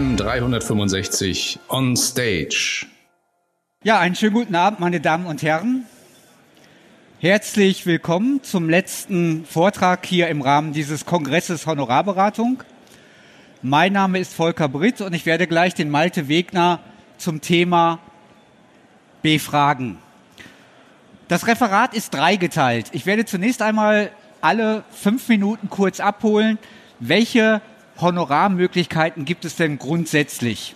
AM 365 on stage. Ja, einen schönen guten Abend, meine Damen und Herren. Herzlich willkommen zum letzten Vortrag hier im Rahmen dieses Kongresses Honorarberatung. Mein Name ist Volker Britt und ich werde gleich den Malte Wegner zum Thema befragen. Das Referat ist dreigeteilt. Ich werde zunächst einmal alle fünf Minuten kurz abholen, welche Honorarmöglichkeiten gibt es denn grundsätzlich.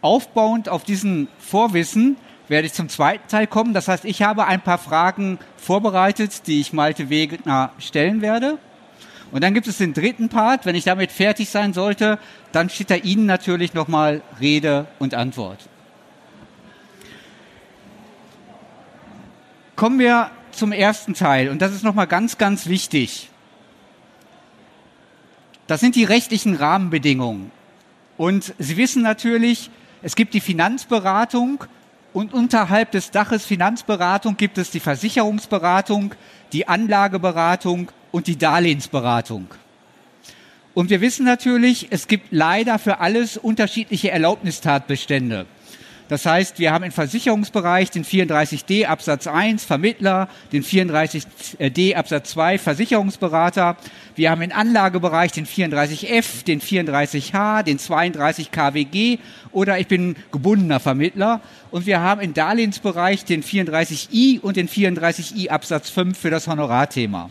Aufbauend auf diesen Vorwissen werde ich zum zweiten Teil kommen. Das heißt, ich habe ein paar Fragen vorbereitet, die ich Malte Wegner stellen werde. Und dann gibt es den dritten Part. Wenn ich damit fertig sein sollte, dann steht da Ihnen natürlich nochmal Rede und Antwort. Kommen wir zum ersten Teil. Und das ist nochmal ganz, ganz wichtig. Das sind die rechtlichen Rahmenbedingungen. Und Sie wissen natürlich, es gibt die Finanzberatung und unterhalb des Daches Finanzberatung gibt es die Versicherungsberatung, die Anlageberatung und die Darlehensberatung. Und wir wissen natürlich, es gibt leider für alles unterschiedliche Erlaubnistatbestände. Das heißt, wir haben im Versicherungsbereich den 34d Absatz 1 Vermittler, den 34d Absatz 2 Versicherungsberater. Wir haben im Anlagebereich den 34f, den 34h, den 32 KWG oder ich bin gebundener Vermittler. Und wir haben im Darlehensbereich den 34i und den 34i Absatz 5 für das Honorarthema.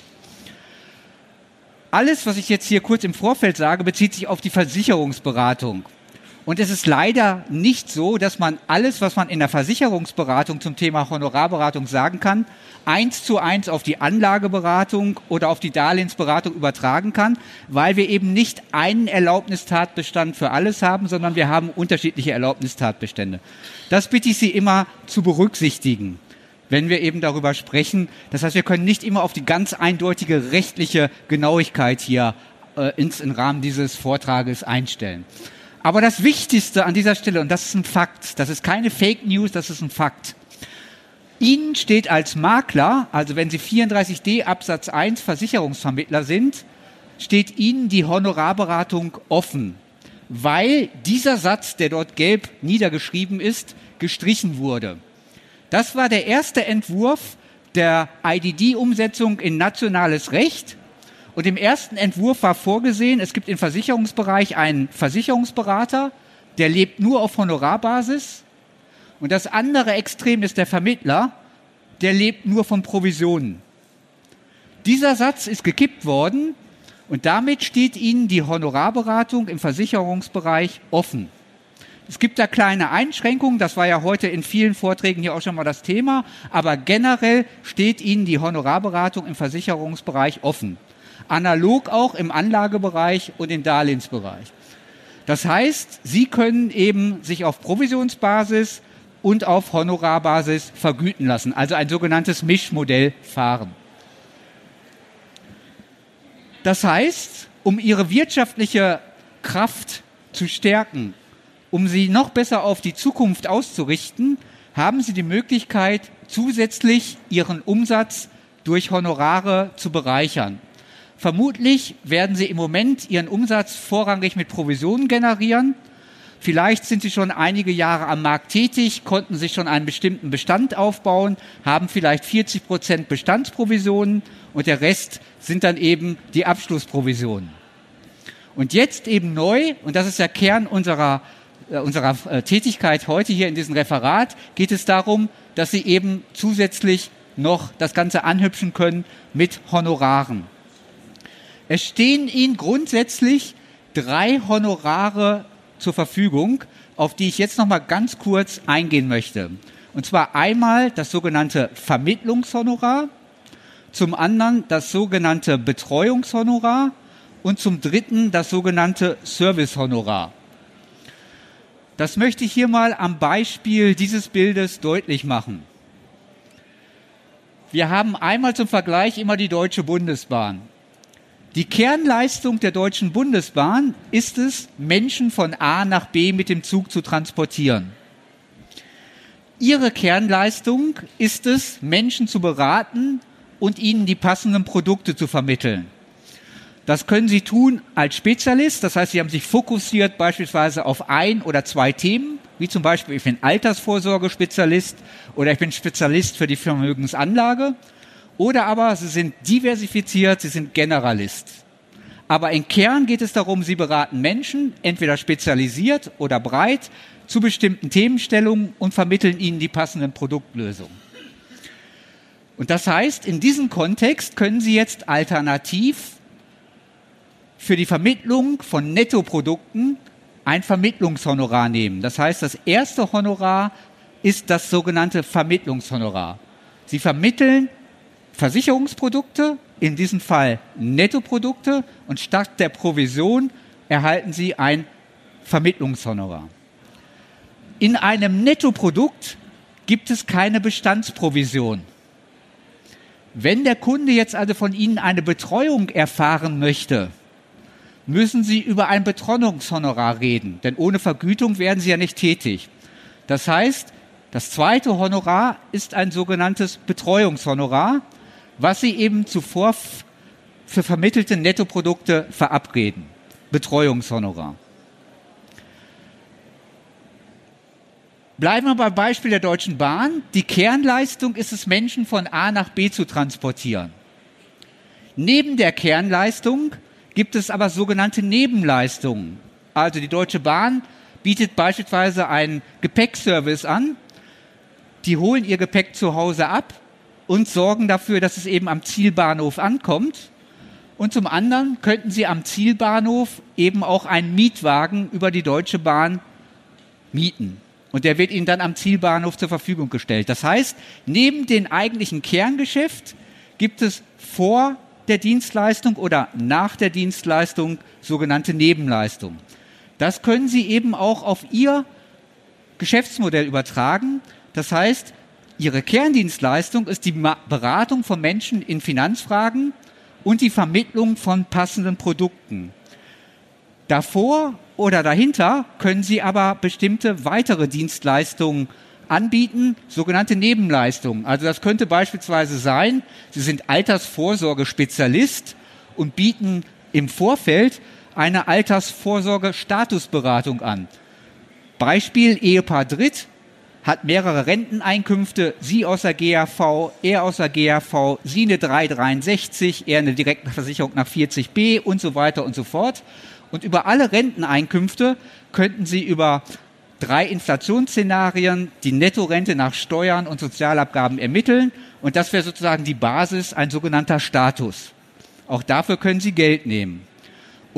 Alles, was ich jetzt hier kurz im Vorfeld sage, bezieht sich auf die Versicherungsberatung. Und es ist leider nicht so, dass man alles, was man in der Versicherungsberatung zum Thema Honorarberatung sagen kann, eins zu eins auf die Anlageberatung oder auf die Darlehensberatung übertragen kann, weil wir eben nicht einen Erlaubnistatbestand für alles haben, sondern wir haben unterschiedliche Erlaubnistatbestände. Das bitte ich Sie immer zu berücksichtigen wenn wir eben darüber sprechen. Das heißt, wir können nicht immer auf die ganz eindeutige rechtliche Genauigkeit hier äh, ins, im Rahmen dieses Vortrages einstellen. Aber das Wichtigste an dieser Stelle, und das ist ein Fakt, das ist keine Fake News, das ist ein Fakt. Ihnen steht als Makler, also wenn Sie 34d Absatz 1 Versicherungsvermittler sind, steht Ihnen die Honorarberatung offen, weil dieser Satz, der dort gelb niedergeschrieben ist, gestrichen wurde. Das war der erste Entwurf der IDD-Umsetzung in nationales Recht und im ersten Entwurf war vorgesehen, es gibt im Versicherungsbereich einen Versicherungsberater, der lebt nur auf Honorarbasis. Und das andere Extrem ist der Vermittler, der lebt nur von Provisionen. Dieser Satz ist gekippt worden und damit steht Ihnen die Honorarberatung im Versicherungsbereich offen. Es gibt da kleine Einschränkungen, das war ja heute in vielen Vorträgen hier auch schon mal das Thema, aber generell steht Ihnen die Honorarberatung im Versicherungsbereich offen analog auch im Anlagebereich und im Darlehensbereich. Das heißt, Sie können eben sich auf Provisionsbasis und auf Honorarbasis vergüten lassen, also ein sogenanntes Mischmodell fahren. Das heißt, um Ihre wirtschaftliche Kraft zu stärken, um sie noch besser auf die Zukunft auszurichten, haben Sie die Möglichkeit, zusätzlich Ihren Umsatz durch Honorare zu bereichern. Vermutlich werden Sie im Moment Ihren Umsatz vorrangig mit Provisionen generieren. Vielleicht sind Sie schon einige Jahre am Markt tätig, konnten sich schon einen bestimmten Bestand aufbauen, haben vielleicht 40 Prozent Bestandsprovisionen und der Rest sind dann eben die Abschlussprovisionen. Und jetzt eben neu, und das ist der Kern unserer, äh, unserer äh, Tätigkeit heute hier in diesem Referat, geht es darum, dass Sie eben zusätzlich noch das Ganze anhübschen können mit Honoraren. Es stehen Ihnen grundsätzlich drei Honorare zur Verfügung, auf die ich jetzt noch mal ganz kurz eingehen möchte. Und zwar einmal das sogenannte Vermittlungshonorar, zum anderen das sogenannte Betreuungshonorar und zum dritten das sogenannte Servicehonorar. Das möchte ich hier mal am Beispiel dieses Bildes deutlich machen. Wir haben einmal zum Vergleich immer die Deutsche Bundesbahn. Die Kernleistung der Deutschen Bundesbahn ist es, Menschen von A nach B mit dem Zug zu transportieren. Ihre Kernleistung ist es, Menschen zu beraten und ihnen die passenden Produkte zu vermitteln. Das können Sie tun als Spezialist, das heißt, Sie haben sich fokussiert beispielsweise auf ein oder zwei Themen, wie zum Beispiel, ich bin Altersvorsorge-Spezialist oder ich bin Spezialist für die Vermögensanlage. Oder aber Sie sind diversifiziert, Sie sind Generalist. Aber im Kern geht es darum, Sie beraten Menschen, entweder spezialisiert oder breit, zu bestimmten Themenstellungen und vermitteln ihnen die passenden Produktlösungen. Und das heißt, in diesem Kontext können Sie jetzt alternativ für die Vermittlung von Nettoprodukten ein Vermittlungshonorar nehmen. Das heißt, das erste Honorar ist das sogenannte Vermittlungshonorar. Sie vermitteln Versicherungsprodukte, in diesem Fall Nettoprodukte, und statt der Provision erhalten Sie ein Vermittlungshonorar. In einem Nettoprodukt gibt es keine Bestandsprovision. Wenn der Kunde jetzt also von Ihnen eine Betreuung erfahren möchte, müssen Sie über ein Betreuungshonorar reden, denn ohne Vergütung werden Sie ja nicht tätig. Das heißt, das zweite Honorar ist ein sogenanntes Betreuungshonorar, was Sie eben zuvor für vermittelte Nettoprodukte verabreden. Betreuungshonorar. Bleiben wir beim Beispiel der Deutschen Bahn. Die Kernleistung ist es, Menschen von A nach B zu transportieren. Neben der Kernleistung gibt es aber sogenannte Nebenleistungen. Also die Deutsche Bahn bietet beispielsweise einen Gepäckservice an. Die holen ihr Gepäck zu Hause ab und sorgen dafür, dass es eben am Zielbahnhof ankommt. Und zum anderen könnten sie am Zielbahnhof eben auch einen Mietwagen über die Deutsche Bahn mieten. Und der wird Ihnen dann am Zielbahnhof zur Verfügung gestellt. Das heißt, neben dem eigentlichen Kerngeschäft gibt es vor der Dienstleistung oder nach der Dienstleistung sogenannte Nebenleistungen. Das können Sie eben auch auf Ihr Geschäftsmodell übertragen. Das heißt, Ihre Kerndienstleistung ist die Beratung von Menschen in Finanzfragen und die Vermittlung von passenden Produkten. Davor oder dahinter können Sie aber bestimmte weitere Dienstleistungen anbieten, sogenannte Nebenleistungen. Also das könnte beispielsweise sein, Sie sind Altersvorsorge-Spezialist und bieten im Vorfeld eine Altersvorsorge-Statusberatung an. Beispiel Ehepaar Dritt hat mehrere Renteneinkünfte, Sie aus der GAV, er aus der GAV, Sie eine 363, er eine direkte Versicherung nach 40b und so weiter und so fort. Und über alle Renteneinkünfte könnten Sie über drei Inflationsszenarien die Nettorente nach Steuern und Sozialabgaben ermitteln. Und das wäre sozusagen die Basis, ein sogenannter Status. Auch dafür können Sie Geld nehmen.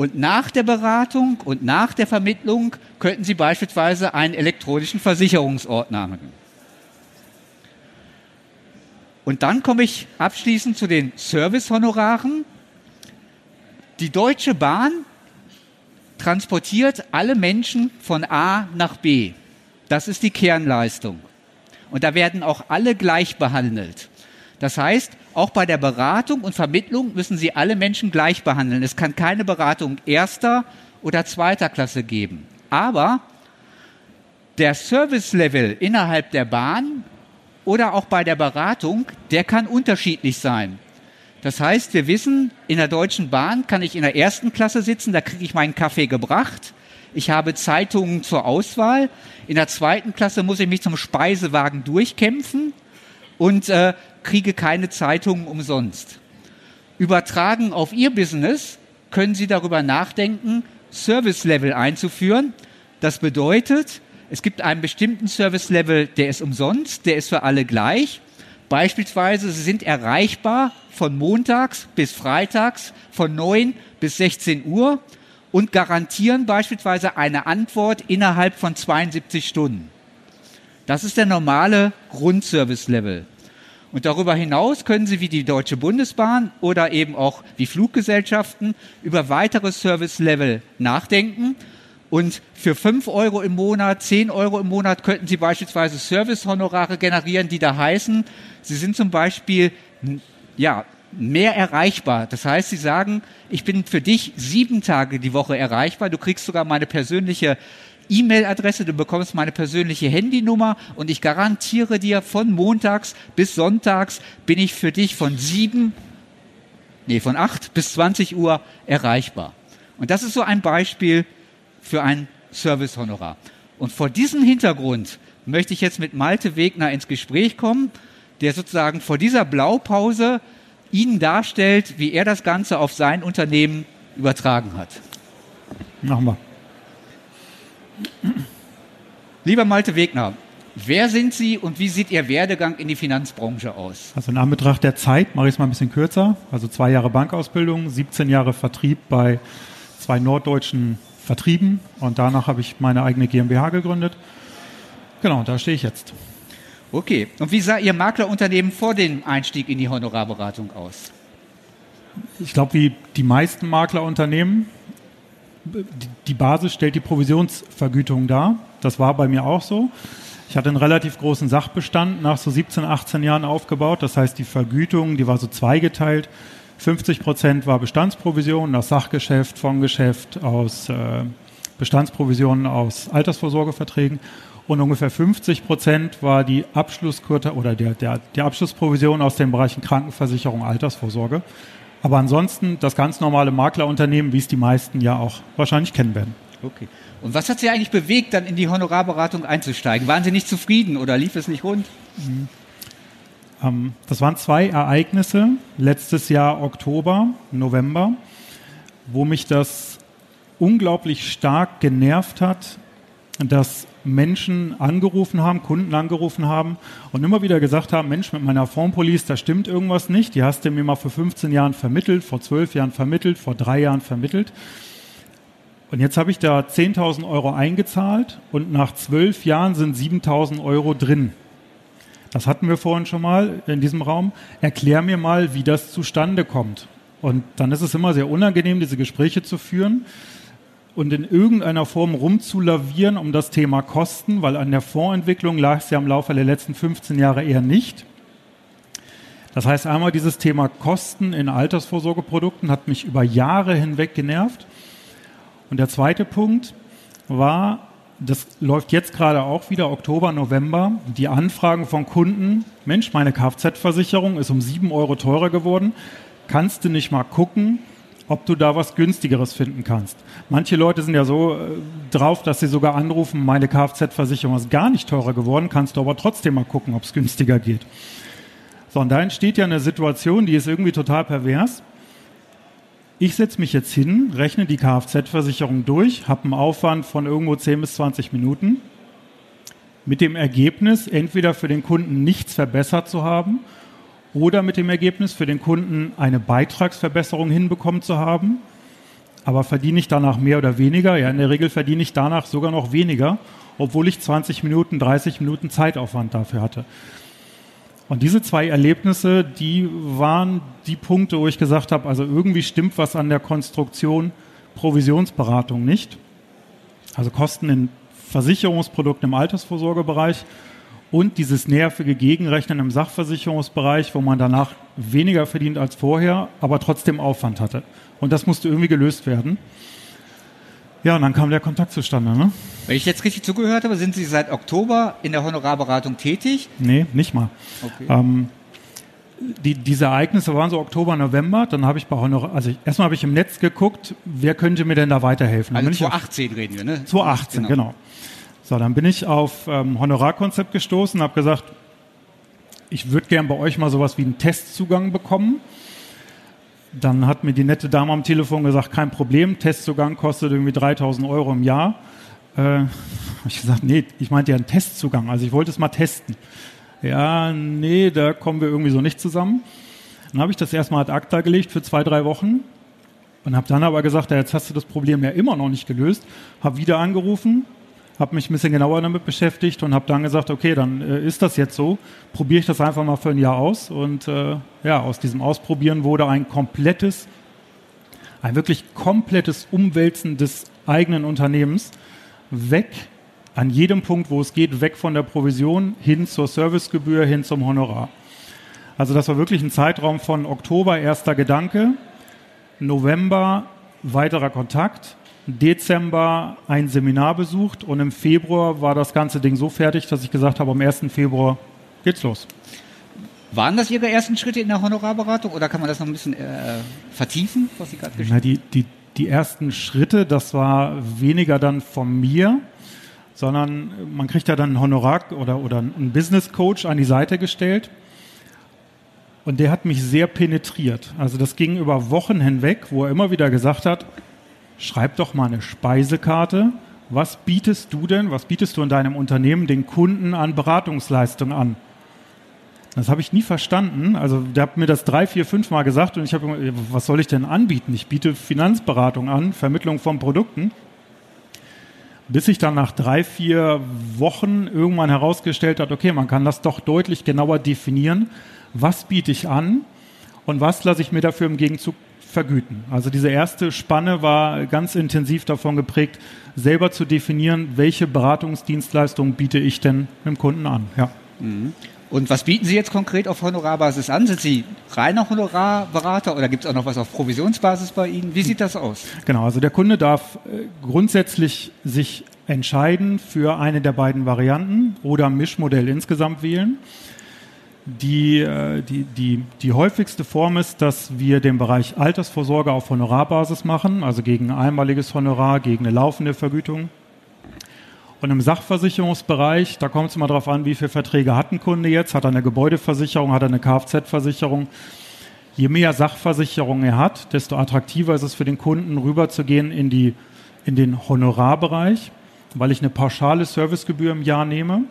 Und nach der Beratung und nach der Vermittlung könnten Sie beispielsweise einen elektronischen Versicherungsordner machen. Und dann komme ich abschließend zu den Servicehonoraren. Die Deutsche Bahn transportiert alle Menschen von A nach B. Das ist die Kernleistung. Und da werden auch alle gleich behandelt. Das heißt, auch bei der Beratung und Vermittlung müssen Sie alle Menschen gleich behandeln. Es kann keine Beratung erster oder zweiter Klasse geben. Aber der Service-Level innerhalb der Bahn oder auch bei der Beratung, der kann unterschiedlich sein. Das heißt, wir wissen, in der Deutschen Bahn kann ich in der ersten Klasse sitzen, da kriege ich meinen Kaffee gebracht. Ich habe Zeitungen zur Auswahl. In der zweiten Klasse muss ich mich zum Speisewagen durchkämpfen und äh, kriege keine Zeitungen umsonst. Übertragen auf Ihr Business können Sie darüber nachdenken, Service Level einzuführen. Das bedeutet, es gibt einen bestimmten Service Level, der ist umsonst, der ist für alle gleich. Beispielsweise, sie sind erreichbar von montags bis freitags von 9 bis 16 Uhr und garantieren beispielsweise eine Antwort innerhalb von 72 Stunden. Das ist der normale Grundservice-Level. Und darüber hinaus können Sie wie die Deutsche Bundesbahn oder eben auch wie Fluggesellschaften über weitere Service-Level nachdenken und für 5 Euro im Monat, 10 Euro im Monat könnten Sie beispielsweise Servicehonorare generieren, die da heißen, Sie sind zum Beispiel ja, mehr erreichbar. Das heißt, Sie sagen, ich bin für dich sieben Tage die Woche erreichbar. Du kriegst sogar meine persönliche E-Mail-Adresse, du bekommst meine persönliche Handynummer und ich garantiere dir, von montags bis sonntags bin ich für dich von sieben nee, von 8 bis 20 Uhr erreichbar. Und das ist so ein Beispiel für ein Servicehonorar. Und vor diesem Hintergrund möchte ich jetzt mit Malte Wegner ins Gespräch kommen, der sozusagen vor dieser Blaupause Ihnen darstellt, wie er das Ganze auf sein Unternehmen übertragen hat. Wir. Lieber Malte Wegner, wer sind Sie und wie sieht Ihr Werdegang in die Finanzbranche aus? Also in Anbetracht der Zeit mache ich es mal ein bisschen kürzer. Also zwei Jahre Bankausbildung, 17 Jahre Vertrieb bei zwei norddeutschen Vertrieben und danach habe ich meine eigene GmbH gegründet. Genau, da stehe ich jetzt. Okay. Und wie sah Ihr Maklerunternehmen vor dem Einstieg in die Honorarberatung aus? Ich glaube, wie die meisten Maklerunternehmen, die Basis stellt die Provisionsvergütung dar. Das war bei mir auch so. Ich hatte einen relativ großen Sachbestand nach so 17, 18 Jahren aufgebaut. Das heißt, die Vergütung, die war so zweigeteilt. 50 Prozent war Bestandsprovision, das Sachgeschäft, Fondsgeschäft aus äh, Bestandsprovisionen aus Altersvorsorgeverträgen und ungefähr 50 Prozent war die Abschlusskurte oder der, der, die Abschlussprovision aus den Bereichen Krankenversicherung, Altersvorsorge. Aber ansonsten das ganz normale Maklerunternehmen, wie es die meisten ja auch wahrscheinlich kennen werden. Okay. Und was hat Sie eigentlich bewegt, dann in die Honorarberatung einzusteigen? Waren Sie nicht zufrieden oder lief es nicht rund? Mhm. Ähm, das waren zwei Ereignisse letztes Jahr Oktober, November, wo mich das unglaublich stark genervt hat, dass Menschen angerufen haben, Kunden angerufen haben und immer wieder gesagt haben, Mensch, mit meiner Fondpolice, da stimmt irgendwas nicht. Die hast du mir mal vor 15 Jahren vermittelt, vor 12 Jahren vermittelt, vor drei Jahren vermittelt. Und jetzt habe ich da 10.000 Euro eingezahlt und nach zwölf Jahren sind 7.000 Euro drin. Das hatten wir vorhin schon mal in diesem Raum. Erklär mir mal, wie das zustande kommt. Und dann ist es immer sehr unangenehm, diese Gespräche zu führen und in irgendeiner Form rumzulavieren um das Thema Kosten, weil an der Fondsentwicklung lag es ja im Laufe der letzten 15 Jahre eher nicht. Das heißt, einmal dieses Thema Kosten in Altersvorsorgeprodukten hat mich über Jahre hinweg genervt. Und der zweite Punkt war, das läuft jetzt gerade auch wieder, Oktober, November, die Anfragen von Kunden, Mensch, meine Kfz-Versicherung ist um sieben Euro teurer geworden, kannst du nicht mal gucken, ob du da was günstigeres finden kannst. Manche Leute sind ja so äh, drauf, dass sie sogar anrufen, meine Kfz-Versicherung ist gar nicht teurer geworden, kannst du aber trotzdem mal gucken, ob es günstiger geht. So, und da entsteht ja eine Situation, die ist irgendwie total pervers. Ich setze mich jetzt hin, rechne die Kfz-Versicherung durch, habe einen Aufwand von irgendwo 10 bis 20 Minuten, mit dem Ergebnis, entweder für den Kunden nichts verbessert zu haben oder mit dem Ergebnis, für den Kunden eine Beitragsverbesserung hinbekommen zu haben. Aber verdiene ich danach mehr oder weniger? Ja, in der Regel verdiene ich danach sogar noch weniger, obwohl ich 20 Minuten, 30 Minuten Zeitaufwand dafür hatte. Und diese zwei Erlebnisse, die waren die Punkte, wo ich gesagt habe, also irgendwie stimmt was an der Konstruktion Provisionsberatung nicht. Also Kosten in Versicherungsprodukten im Altersvorsorgebereich und dieses nervige Gegenrechnen im Sachversicherungsbereich, wo man danach weniger verdient als vorher, aber trotzdem Aufwand hatte. Und das musste irgendwie gelöst werden. Ja, und dann kam der Kontakt zustande. Ne? Wenn ich jetzt richtig zugehört habe, sind Sie seit Oktober in der Honorarberatung tätig? Nee, nicht mal. Okay. Ähm, die, diese Ereignisse waren so Oktober, November. Dann habe ich bei Honorar, also erstmal habe ich im Netz geguckt, wer könnte mir denn da weiterhelfen. Also 2018 reden wir, ne? 2018, genau. genau. So, dann bin ich auf ähm, Honorarkonzept gestoßen, habe gesagt, ich würde gern bei euch mal sowas wie einen Testzugang bekommen. Dann hat mir die nette Dame am Telefon gesagt, kein Problem, Testzugang kostet irgendwie 3000 Euro im Jahr. Äh, ich gesagt, nee, ich meinte ja einen Testzugang, also ich wollte es mal testen. Ja, nee, da kommen wir irgendwie so nicht zusammen. Dann habe ich das erstmal ad acta gelegt für zwei, drei Wochen und habe dann aber gesagt, ja, jetzt hast du das Problem ja immer noch nicht gelöst. Habe wieder angerufen, habe mich ein bisschen genauer damit beschäftigt und habe dann gesagt, okay, dann äh, ist das jetzt so, probiere ich das einfach mal für ein Jahr aus. Und äh, ja, aus diesem Ausprobieren wurde ein komplettes, ein wirklich komplettes Umwälzen des eigenen Unternehmens weg an jedem Punkt, wo es geht, weg von der Provision hin zur Servicegebühr, hin zum Honorar. Also das war wirklich ein Zeitraum von Oktober erster Gedanke, November weiterer Kontakt, Dezember ein Seminar besucht und im Februar war das ganze Ding so fertig, dass ich gesagt habe, am 1. Februar geht's los. Waren das Ihre ersten Schritte in der Honorarberatung oder kann man das noch ein bisschen äh, vertiefen, was Sie gerade Na, die, die, die ersten Schritte, das war weniger dann von mir, sondern man kriegt ja dann einen Honorar oder, oder einen Business Coach an die Seite gestellt. Und der hat mich sehr penetriert. Also das ging über Wochen hinweg, wo er immer wieder gesagt hat, schreib doch mal eine Speisekarte. Was bietest du denn, was bietest du in deinem Unternehmen den Kunden an Beratungsleistung an? Das habe ich nie verstanden. Also der hat mir das drei, vier, fünf Mal gesagt und ich habe immer, was soll ich denn anbieten? Ich biete Finanzberatung an, Vermittlung von Produkten. Bis sich dann nach drei, vier Wochen irgendwann herausgestellt hat, okay, man kann das doch deutlich genauer definieren. Was biete ich an und was lasse ich mir dafür im Gegenzug vergüten? Also diese erste Spanne war ganz intensiv davon geprägt, selber zu definieren, welche Beratungsdienstleistungen biete ich denn dem Kunden an. Ja. Mhm. Und was bieten Sie jetzt konkret auf Honorarbasis an? Sind Sie reiner Honorarberater oder gibt es auch noch was auf Provisionsbasis bei Ihnen? Wie sieht das aus? Genau, also der Kunde darf äh, grundsätzlich sich entscheiden für eine der beiden Varianten oder Mischmodell insgesamt wählen. Die, äh, die, die, die häufigste Form ist, dass wir den Bereich Altersvorsorge auf Honorarbasis machen, also gegen ein einmaliges Honorar, gegen eine laufende Vergütung. Und im Sachversicherungsbereich, da kommt es immer darauf an, wie viele Verträge hat ein Kunde jetzt, hat er eine Gebäudeversicherung, hat er eine Kfz-Versicherung. Je mehr Sachversicherungen er hat, desto attraktiver ist es für den Kunden, rüberzugehen in, die, in den Honorarbereich, weil ich eine pauschale Servicegebühr im Jahr nehme.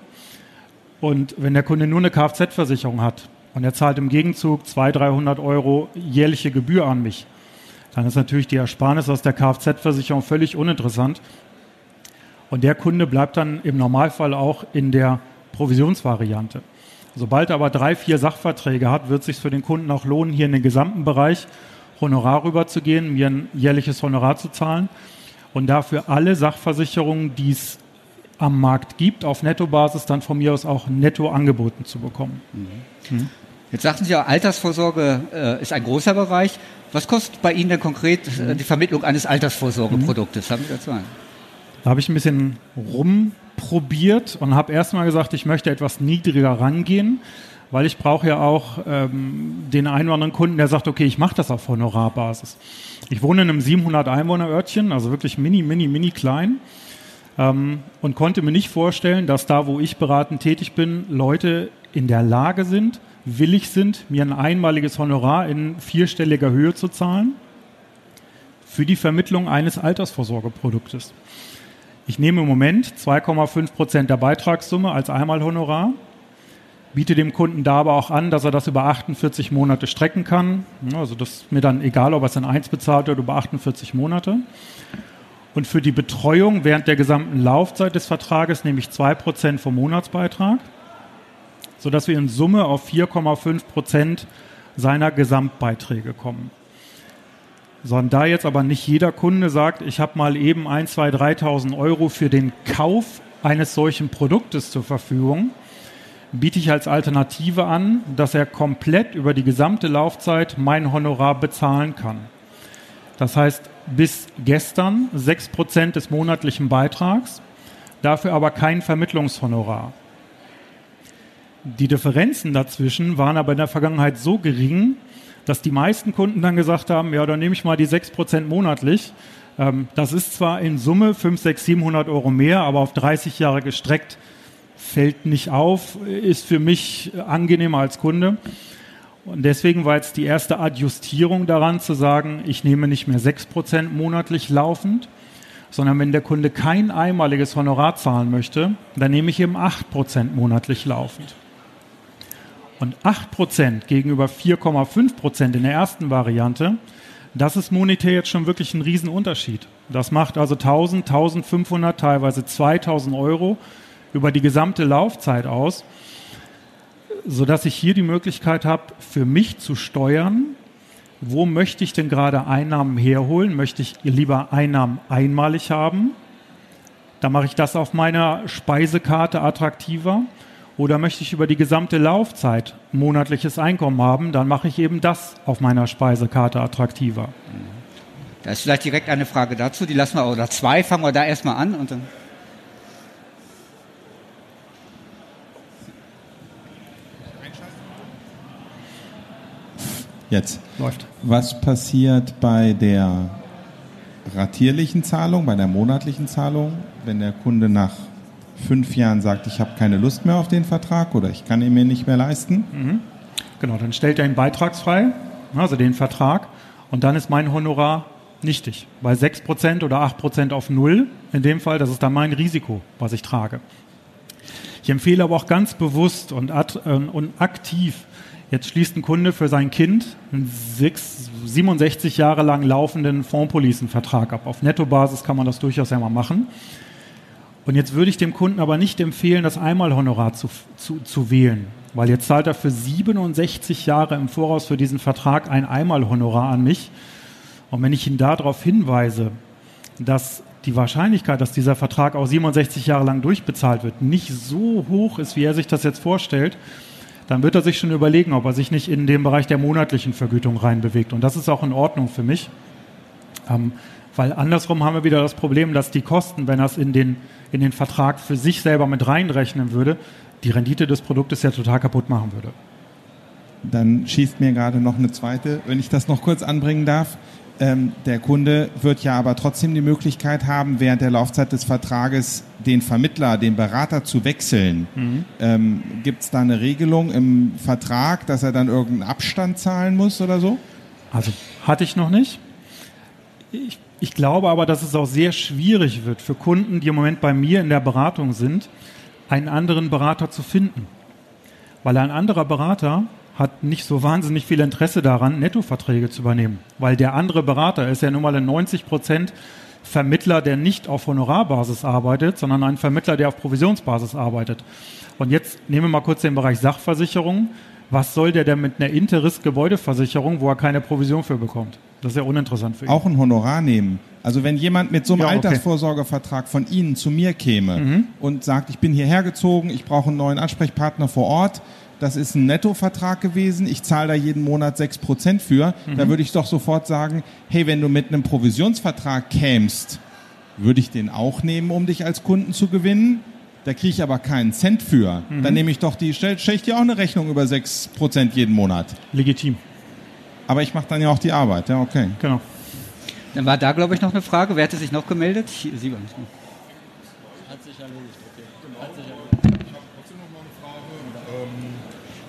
Und wenn der Kunde nur eine Kfz-Versicherung hat und er zahlt im Gegenzug 200, 300 Euro jährliche Gebühr an mich, dann ist natürlich die Ersparnis aus der Kfz-Versicherung völlig uninteressant. Und der Kunde bleibt dann im Normalfall auch in der Provisionsvariante. Sobald er aber drei, vier Sachverträge hat, wird es sich für den Kunden auch lohnen, hier in den gesamten Bereich Honorar rüberzugehen, mir ein jährliches Honorar zu zahlen und dafür alle Sachversicherungen, die es am Markt gibt, auf Nettobasis dann von mir aus auch netto angeboten zu bekommen. Mhm. Mhm. Jetzt sagten Sie ja, Altersvorsorge äh, ist ein großer Bereich. Was kostet bei Ihnen denn konkret äh, die Vermittlung eines Altersvorsorgeproduktes? Mhm. Haben Sie dazu einen? Da habe ich ein bisschen rumprobiert und habe erstmal gesagt, ich möchte etwas niedriger rangehen, weil ich brauche ja auch ähm, den einen oder anderen Kunden, der sagt, okay, ich mache das auf Honorarbasis. Ich wohne in einem 700 Einwohner Örtchen, also wirklich mini, mini, mini klein ähm, und konnte mir nicht vorstellen, dass da, wo ich beratend tätig bin, Leute in der Lage sind, willig sind, mir ein einmaliges Honorar in vierstelliger Höhe zu zahlen für die Vermittlung eines Altersvorsorgeproduktes. Ich nehme im Moment 2,5 Prozent der Beitragssumme als Einmalhonorar, biete dem Kunden da aber auch an, dass er das über 48 Monate strecken kann. Also das ist mir dann egal, ob er es in eins bezahlt oder über 48 Monate. Und für die Betreuung während der gesamten Laufzeit des Vertrages nehme ich 2 Prozent vom Monatsbeitrag, sodass wir in Summe auf 4,5 Prozent seiner Gesamtbeiträge kommen. Sondern da jetzt aber nicht jeder Kunde sagt, ich habe mal eben 1, 2, 3.000 Euro für den Kauf eines solchen Produktes zur Verfügung, biete ich als Alternative an, dass er komplett über die gesamte Laufzeit mein Honorar bezahlen kann. Das heißt, bis gestern 6% des monatlichen Beitrags, dafür aber kein Vermittlungshonorar. Die Differenzen dazwischen waren aber in der Vergangenheit so gering, dass die meisten Kunden dann gesagt haben, ja, dann nehme ich mal die 6% monatlich. Ähm, das ist zwar in Summe 5, 6, 700 Euro mehr, aber auf 30 Jahre gestreckt fällt nicht auf, ist für mich angenehmer als Kunde. Und deswegen war jetzt die erste Adjustierung daran zu sagen, ich nehme nicht mehr 6% monatlich laufend, sondern wenn der Kunde kein einmaliges Honorar zahlen möchte, dann nehme ich eben 8% monatlich laufend. Und 8% gegenüber 4,5% in der ersten Variante, das ist monetär jetzt schon wirklich ein Riesenunterschied. Das macht also 1000, 1500, teilweise 2000 Euro über die gesamte Laufzeit aus, sodass ich hier die Möglichkeit habe, für mich zu steuern, wo möchte ich denn gerade Einnahmen herholen? Möchte ich lieber Einnahmen einmalig haben? Da mache ich das auf meiner Speisekarte attraktiver. Oder möchte ich über die gesamte Laufzeit monatliches Einkommen haben, dann mache ich eben das auf meiner Speisekarte attraktiver. Da ist vielleicht direkt eine Frage dazu, die lassen wir, oder zwei, fangen wir da erstmal an und dann. Jetzt. Läuft. Was passiert bei der ratierlichen Zahlung, bei der monatlichen Zahlung, wenn der Kunde nach fünf Jahren sagt, ich habe keine Lust mehr auf den Vertrag oder ich kann ihn mir nicht mehr leisten? Genau, dann stellt er ihn beitragsfrei, also den Vertrag, und dann ist mein Honorar nichtig. Bei 6% oder 8% auf Null, in dem Fall, das ist dann mein Risiko, was ich trage. Ich empfehle aber auch ganz bewusst und, ad, äh, und aktiv, jetzt schließt ein Kunde für sein Kind einen sechs, 67 Jahre lang laufenden Fondspolicenvertrag ab. Auf Nettobasis kann man das durchaus ja mal machen. Und jetzt würde ich dem Kunden aber nicht empfehlen, das Einmalhonorar zu, zu, zu wählen, weil jetzt zahlt er für 67 Jahre im Voraus für diesen Vertrag ein Einmalhonorar an mich. Und wenn ich ihn darauf hinweise, dass die Wahrscheinlichkeit, dass dieser Vertrag auch 67 Jahre lang durchbezahlt wird, nicht so hoch ist, wie er sich das jetzt vorstellt, dann wird er sich schon überlegen, ob er sich nicht in den Bereich der monatlichen Vergütung reinbewegt. Und das ist auch in Ordnung für mich. Ähm, weil andersrum haben wir wieder das Problem, dass die Kosten, wenn er es in den, in den Vertrag für sich selber mit reinrechnen würde, die Rendite des Produktes ja total kaputt machen würde. Dann schießt mir gerade noch eine zweite, wenn ich das noch kurz anbringen darf. Ähm, der Kunde wird ja aber trotzdem die Möglichkeit haben, während der Laufzeit des Vertrages den Vermittler, den Berater zu wechseln. Ähm, Gibt es da eine Regelung im Vertrag, dass er dann irgendeinen Abstand zahlen muss oder so? Also hatte ich noch nicht. Ich, ich glaube aber, dass es auch sehr schwierig wird für Kunden, die im Moment bei mir in der Beratung sind, einen anderen Berater zu finden. Weil ein anderer Berater hat nicht so wahnsinnig viel Interesse daran, Nettoverträge zu übernehmen. Weil der andere Berater ist ja nun mal in 90 Prozent Vermittler, der nicht auf Honorarbasis arbeitet, sondern ein Vermittler, der auf Provisionsbasis arbeitet. Und jetzt nehmen wir mal kurz den Bereich Sachversicherung. Was soll der denn mit einer Interrisk-Gebäudeversicherung, wo er keine Provision für bekommt? Das ist ja uninteressant für ihn. Auch ein Honorar nehmen. Also wenn jemand mit so einem Ja, okay. Altersvorsorgevertrag von Ihnen zu mir käme und sagt, ich bin hierher gezogen, ich brauche einen neuen Ansprechpartner vor Ort, das ist ein Nettovertrag gewesen, ich zahle da jeden Monat 6% für, da würde ich doch sofort sagen, hey, wenn du mit einem Provisionsvertrag kämst, würde ich den auch nehmen, um dich als Kunden zu gewinnen. Da kriege ich aber keinen Cent für. Dann nehme ich doch die, stelle stell ich dir auch eine Rechnung über 6% jeden Monat. Legitim, Aber ich mache dann ja auch die Arbeit, ja, okay. genau. Dann war da, glaube ich, noch eine Frage. Wer hatte sich noch gemeldet? Sie waren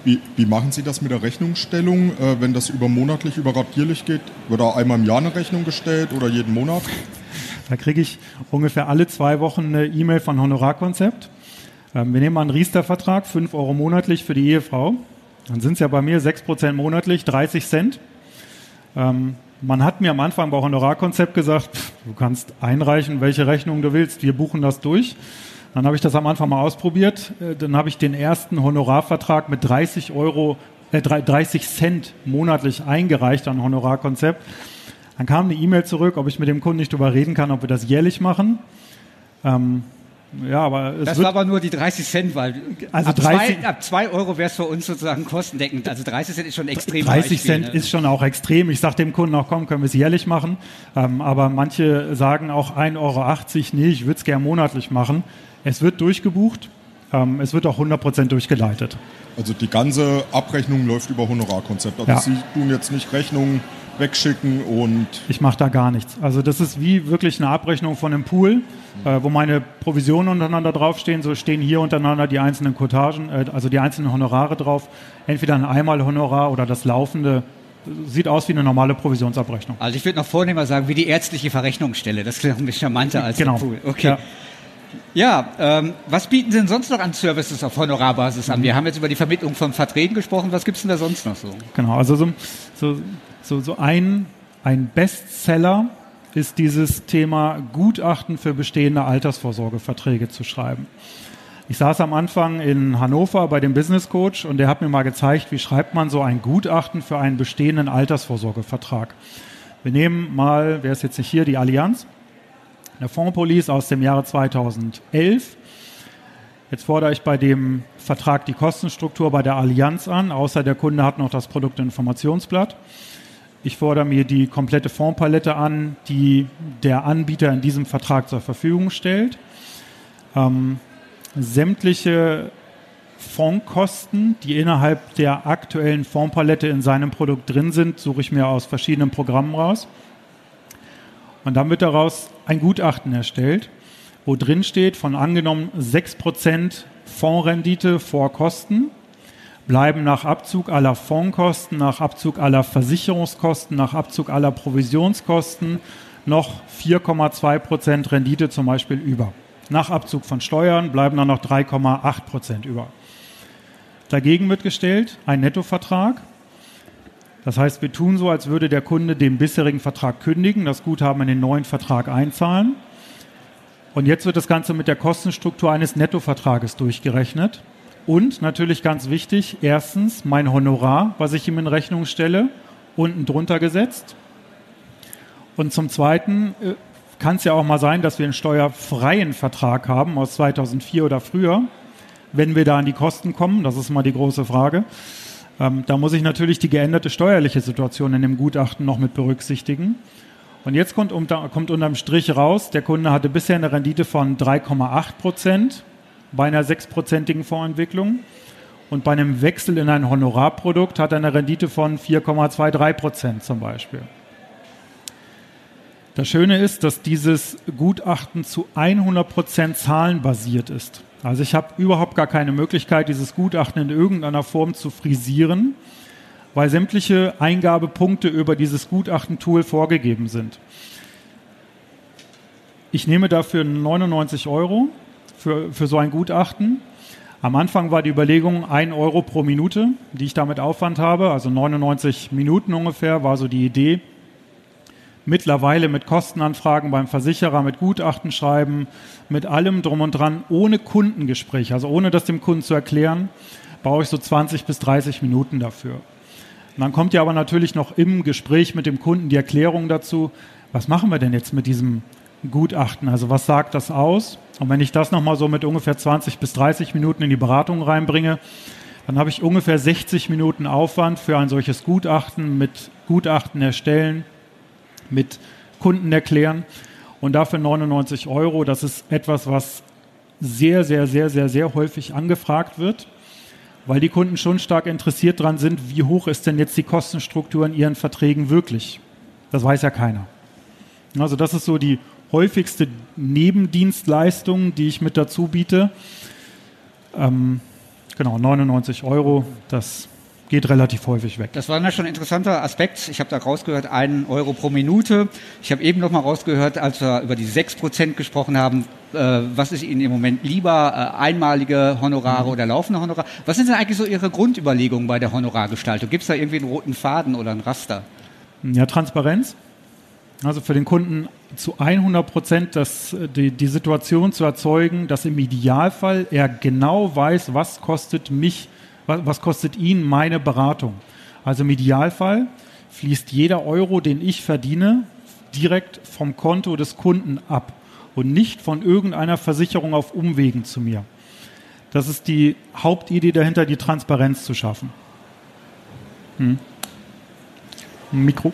Wie, wie machen Sie das mit der Rechnungsstellung, äh, wenn das über monatlich, über ratierlich geht? Wird da einmal im Jahr eine Rechnung gestellt oder jeden Monat? Da kriege ich ungefähr alle zwei Wochen eine E-Mail von Honorarkonzept. Ähm, wir nehmen mal einen Riester-Vertrag, 5 Euro monatlich für die Ehefrau. Dann sind es ja bei mir 6% monatlich, 30 Cent. Ähm, man hat mir am Anfang bei Honorarkonzept gesagt, pff, du kannst einreichen, welche Rechnung du willst, wir buchen das durch. Dann habe ich das am Anfang mal ausprobiert. Äh, Dann habe ich den ersten Honorarvertrag mit 30 Euro, äh, 30 Cent monatlich eingereicht an Honorarkonzept. Dann kam eine E-Mail zurück, ob ich mit dem Kunden nicht darüber reden kann, ob wir das jährlich machen. Ähm, ja, aber Das war aber nur die 30 Cent, weil Also ab, 30 zwei, ab 2 Euro wäre es für uns sozusagen kostendeckend. Also 30 Cent ist schon extrem 30 Beispiel, Cent ne? ist schon auch extrem. Ich sage dem Kunden auch, komm, können wir es jährlich machen. Ähm, aber manche sagen auch 1,80 Euro, nee, ich würde es gerne monatlich machen. Es wird durchgebucht. Ähm, es wird auch 100% durchgeleitet. Also die ganze Abrechnung läuft über Honorarkonzept. Also Ja. Sie tun jetzt nicht Rechnungen wegschicken und Ich mache da gar nichts. Also das ist wie wirklich eine Abrechnung von einem Pool, äh, wo meine Provisionen untereinander draufstehen. So stehen hier untereinander die einzelnen Quotagen, äh, also die einzelnen Honorare drauf. Entweder ein Einmalhonorar oder das laufende. Sieht aus wie eine normale Provisionsabrechnung. Also ich würde noch vornehmer sagen, wie die ärztliche Verrechnungsstelle. Das klingt ein bisschen charmanter als Genau. der Pool. Okay. Ja. Ja, ähm, was bieten Sie denn sonst noch an Services auf Honorarbasis an? Wir haben jetzt über die Vermittlung von Verträgen gesprochen. Was gibt's denn da sonst noch so? Genau, also so, so, so, so ein, ein Bestseller ist dieses Thema Gutachten für bestehende Altersvorsorgeverträge zu schreiben. Ich saß am Anfang in Hannover bei dem Business Coach und der hat mir mal gezeigt, wie schreibt man so ein Gutachten für einen bestehenden Altersvorsorgevertrag. Wir nehmen mal, wer ist jetzt nicht hier, die Allianz, eine Fondspolice aus dem Jahre 2011. Jetzt fordere ich bei dem Vertrag die Kostenstruktur bei der Allianz an, außer der Kunde hat noch das Produktinformationsblatt. Ich fordere mir die komplette Fondspalette an, die der Anbieter in diesem Vertrag zur Verfügung stellt. Ähm, sämtliche Fondkosten, die innerhalb der aktuellen Fondpalette in seinem Produkt drin sind, suche ich mir aus verschiedenen Programmen raus. Und dann wird daraus ein Gutachten erstellt, wo drin steht, von angenommen 6% Fondsrendite vor Kosten bleiben nach Abzug aller Fondkosten, nach Abzug aller Versicherungskosten, nach Abzug aller Provisionskosten noch 4,2% Rendite zum Beispiel über. Nach Abzug von Steuern bleiben dann noch 3,8% über. Dagegen wird gestellt ein Nettovertrag. Das heißt, wir tun so, als würde der Kunde den bisherigen Vertrag kündigen, das Guthaben in den neuen Vertrag einzahlen. Und jetzt wird das Ganze mit der Kostenstruktur eines Nettovertrages durchgerechnet. Und natürlich ganz wichtig, erstens mein Honorar, was ich ihm in Rechnung stelle, unten drunter gesetzt. Und zum Zweiten äh, kann es ja auch mal sein, dass wir einen steuerfreien Vertrag haben aus 2004 oder früher wenn wir da an die Kosten kommen? Das ist mal die große Frage. Ähm, da muss ich natürlich die geänderte steuerliche Situation in dem Gutachten noch mit berücksichtigen. Und jetzt kommt, unter, kommt unterm Strich raus, der Kunde hatte bisher eine Rendite von 3,8 Prozent bei einer sechsprozentigen Fondsentwicklung. Und bei einem Wechsel in ein Honorarprodukt hat er eine Rendite von 4,23 Prozent zum Beispiel. Das Schöne ist, dass dieses Gutachten zu 100 Prozent zahlenbasiert ist. Also ich habe überhaupt gar keine Möglichkeit, dieses Gutachten in irgendeiner Form zu frisieren, weil sämtliche Eingabepunkte über dieses Gutachten-Tool vorgegeben sind. Ich nehme dafür 99 Euro für, für so ein Gutachten. Am Anfang war die Überlegung 1 Euro pro Minute, die ich damit Aufwand habe, also 99 Minuten ungefähr war so die Idee mittlerweile mit Kostenanfragen beim Versicherer, mit Gutachten schreiben, mit allem drum und dran, ohne Kundengespräch, also ohne das dem Kunden zu erklären, brauche ich so 20 bis 30 Minuten dafür. Und dann kommt ja aber natürlich noch im Gespräch mit dem Kunden die Erklärung dazu, was machen wir denn jetzt mit diesem Gutachten? Also was sagt das aus? Und wenn ich das nochmal so mit ungefähr 20 bis 30 Minuten in die Beratung reinbringe, dann habe ich ungefähr 60 Minuten Aufwand für ein solches Gutachten mit Gutachten erstellen, mit Kunden erklären. Und dafür 99 Euro, das ist etwas, was sehr, sehr, sehr, sehr, sehr häufig angefragt wird, weil die Kunden schon stark interessiert daran sind, wie hoch ist denn jetzt die Kostenstruktur in ihren Verträgen wirklich. Das weiß ja keiner. Also das ist so die häufigste Nebendienstleistung, die ich mit dazu biete. Ähm, genau, 99 Euro, das geht relativ häufig weg. Das war ja schon ein interessanter Aspekt. Ich habe da rausgehört, einen Euro pro Minute. Ich habe eben noch mal rausgehört, als wir über die 6% gesprochen haben, äh, was ist Ihnen im Moment lieber, äh, einmalige Honorare mhm. oder laufende Honorare? Was sind denn eigentlich so Ihre Grundüberlegungen bei der Honorargestaltung? Gibt es da irgendwie einen roten Faden oder ein Raster? Ja, Transparenz. Also für den Kunden zu 100 Prozent das, die, die Situation zu erzeugen, dass im Idealfall er genau weiß, was kostet mich was, was kostet ihn meine Beratung? Also im Idealfall fließt jeder Euro, den ich verdiene, direkt vom Konto des Kunden ab und nicht von irgendeiner Versicherung auf Umwegen zu mir. Das ist die Hauptidee dahinter, die Transparenz zu schaffen. Hm. Mikro.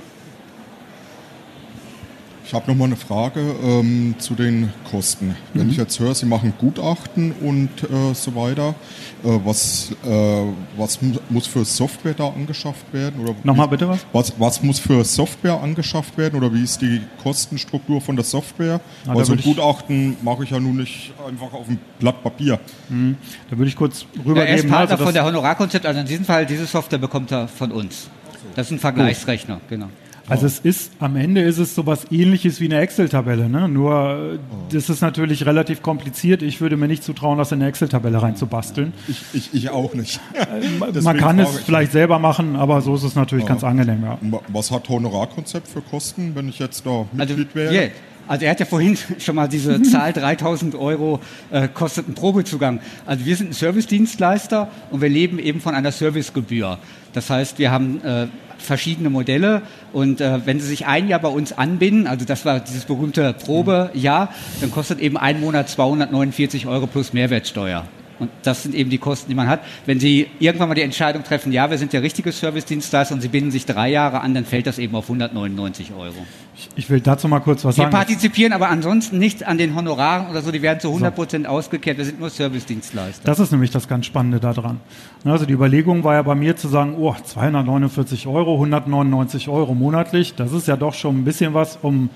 Ich habe noch mal eine Frage ähm, zu den Kosten. Wenn mhm. ich jetzt höre, Sie machen Gutachten und äh, so weiter, äh, was, äh, was muss für Software da angeschafft werden? Oder Nochmal bitte was? was? Was muss für Software angeschafft werden oder wie ist die Kostenstruktur von der Software? Ah, also Gutachten mache ich ja nun nicht einfach auf ein Blatt Papier. Mhm. Da würde ich kurz rübergeben. Er ist Partner also von der Honorarkonzept, also in diesem Fall, diese Software bekommt er von uns. Das ist ein Vergleichsrechner, genau. Also es ist, am Ende ist es sowas ähnliches wie eine Excel-Tabelle, ne? Nur äh, das ist natürlich relativ kompliziert. Ich würde mir nicht zutrauen, das in eine Excel-Tabelle reinzubasteln. Ich, ich, ich auch nicht. Äh, man kann es vielleicht selber machen, aber so ist es natürlich ja. ganz angenehm, ja. Was hat Honorarkonzept für Kosten, wenn ich jetzt da Mitglied also, wäre? Yeah. Also er hat ja vorhin schon mal diese Zahl 3000 Euro äh, kostet ein Probezugang. Also wir sind ein Servicedienstleister und wir leben eben von einer Servicegebühr. Das heißt, wir haben äh, verschiedene Modelle und äh, wenn Sie sich ein Jahr bei uns anbinden, also das war dieses berühmte Probejahr, dann kostet eben ein Monat 249 Euro plus Mehrwertsteuer. Und das sind eben die Kosten, die man hat. Wenn Sie irgendwann mal die Entscheidung treffen, ja, wir sind der richtige Service-Dienstleister und Sie binden sich drei Jahre an, dann fällt das eben auf 199 Euro. Ich, ich will dazu mal kurz was Wir sagen. partizipieren aber ansonsten nicht an den Honoraren oder so, die werden zu 100 Prozent ausgekehrt. Wir sind nur Service-Dienstleister. Das ist nämlich das ganz Spannende daran. Also die Überlegung war ja bei mir zu sagen, oh, 249 Euro, 199 Euro monatlich, das ist ja doch schon ein bisschen was, um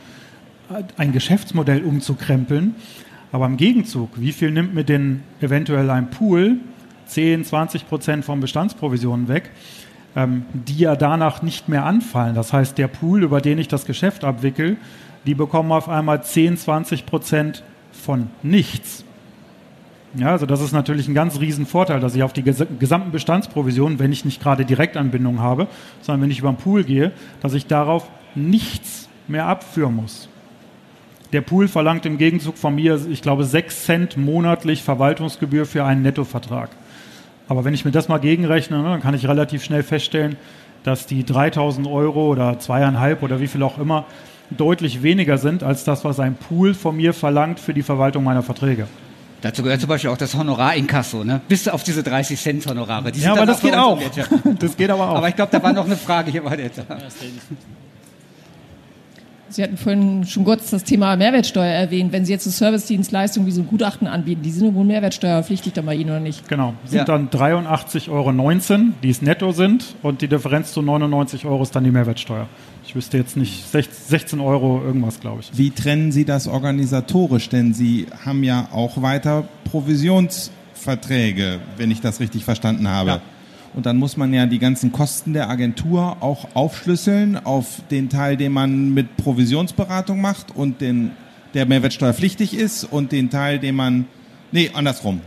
ein Geschäftsmodell umzukrempeln. Aber im Gegenzug, wie viel nimmt mir denn eventuell ein Pool 10, 20 Prozent von Bestandsprovisionen weg, ähm, die ja danach nicht mehr anfallen. Das heißt, der Pool, über den ich das Geschäft abwickel, die bekommen auf einmal 10, 20 Prozent von nichts. Ja, also das ist natürlich ein ganz riesen Vorteil, dass ich auf die ges gesamten Bestandsprovisionen, wenn ich nicht gerade Direktanbindung habe, sondern wenn ich über den Pool gehe, dass ich darauf nichts mehr abführen muss. Der Pool verlangt im Gegenzug von mir, ich glaube, 6 Cent monatlich Verwaltungsgebühr für einen Nettovertrag. Aber wenn ich mir das mal gegenrechne, ne, dann kann ich relativ schnell feststellen, dass die 3000 Euro oder zweieinhalb oder wie viel auch immer deutlich weniger sind als das, was ein Pool von mir verlangt für die Verwaltung meiner Verträge. Dazu gehört zum Beispiel auch das Honorarinkasso, ne? bis auf diese 30 Cent Honorare. Die Ja, aber das geht auch. Das geht aber auch. Aber ich glaube, da war noch eine Frage hier bei der Sie hatten vorhin schon kurz das Thema Mehrwertsteuer erwähnt. Wenn Sie jetzt eine Servicedienstleistung wie so ein Gutachten anbieten, die sind wohl mehrwertsteuerpflichtig dann bei Ihnen oder nicht? Genau, sind Ja. dann 83,19 Euro, die es netto sind und die Differenz zu 99 Euro ist dann die Mehrwertsteuer. Ich wüsste jetzt nicht, 16 Euro irgendwas, glaube ich. Wie trennen Sie das organisatorisch? Denn Sie haben ja auch weiter Provisionsverträge, wenn ich das richtig verstanden habe. Ja. Und dann muss man ja die ganzen Kosten der Agentur auch aufschlüsseln auf den Teil, den man mit Provisionsberatung macht und den, der mehrwertsteuerpflichtig ist und den Teil, den man, nee, andersrum.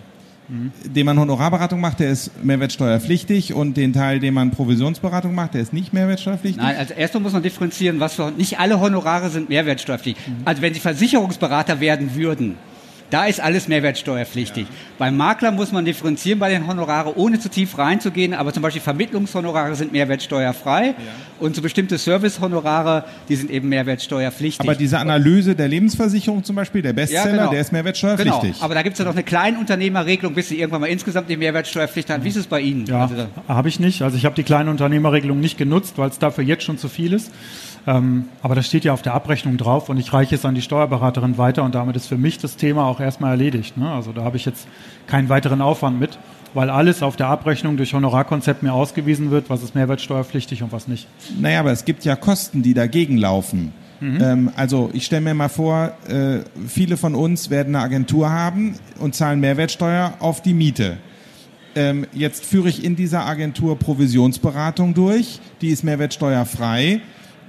Den man Honorarberatung macht, der ist mehrwertsteuerpflichtig und den Teil, den man Provisionsberatung macht, der ist nicht mehrwertsteuerpflichtig. Nein, als erstes muss man differenzieren, was für, nicht alle Honorare sind mehrwertsteuerpflichtig. Also wenn Sie Versicherungsberater werden würden, da ist alles mehrwertsteuerpflichtig. Beim Makler muss man differenzieren bei den Honorare, ohne zu tief reinzugehen, aber zum Beispiel Vermittlungshonorare sind mehrwertsteuerfrei und so bestimmte Servicehonorare, die sind eben mehrwertsteuerpflichtig. Aber diese Analyse der Lebensversicherung zum Beispiel, der Bestseller, genau. der ist mehrwertsteuerpflichtig. Genau, aber da gibt es ja noch eine Kleinunternehmerregelung, bis sie irgendwann mal insgesamt die Mehrwertsteuerpflicht haben. Wie ist es bei Ihnen? Ja, Also habe ich nicht. Also ich habe die kleine Unternehmerregelung nicht genutzt, weil es dafür jetzt schon zu viel ist. Ähm, aber das steht ja auf der Abrechnung drauf und ich reiche es an die Steuerberaterin weiter und damit ist für mich das Thema auch erstmal erledigt. Ne? Also da habe ich jetzt keinen weiteren Aufwand mit, weil alles auf der Abrechnung durch Honorarkonzept mir ausgewiesen wird, was ist mehrwertsteuerpflichtig und was nicht. Naja, aber es gibt ja Kosten, die dagegen laufen. Ähm, also ich stelle mir mal vor, äh, viele von uns werden eine Agentur haben und zahlen Mehrwertsteuer auf die Miete. Ähm, jetzt führe ich in dieser Agentur Provisionsberatung durch, die ist mehrwertsteuerfrei.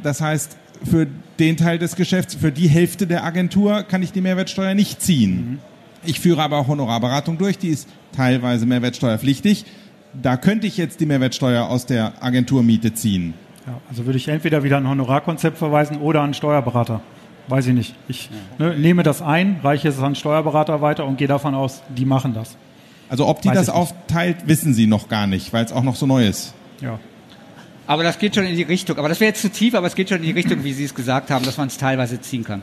Das heißt, für den Teil des Geschäfts, für die Hälfte der Agentur kann ich die Mehrwertsteuer nicht ziehen. Ich führe aber auch Honorarberatung durch, die ist teilweise mehrwertsteuerpflichtig. Da könnte ich jetzt die Mehrwertsteuer aus der Agenturmiete ziehen. Ja, also würde ich entweder wieder ein Honorarkonzept verweisen oder an einen Steuerberater. Weiß ich nicht. Ich ne, nehme das ein, reiche es an einen Steuerberater weiter und gehe davon aus, die machen das. Also ob die Weiß das aufteilt, wissen sie noch gar nicht, weil es auch noch so neu ist. Ja. Aber das geht schon in die Richtung. Aber das wäre jetzt zu tief, aber es geht schon in die Richtung, wie Sie es gesagt haben, dass man es teilweise ziehen kann.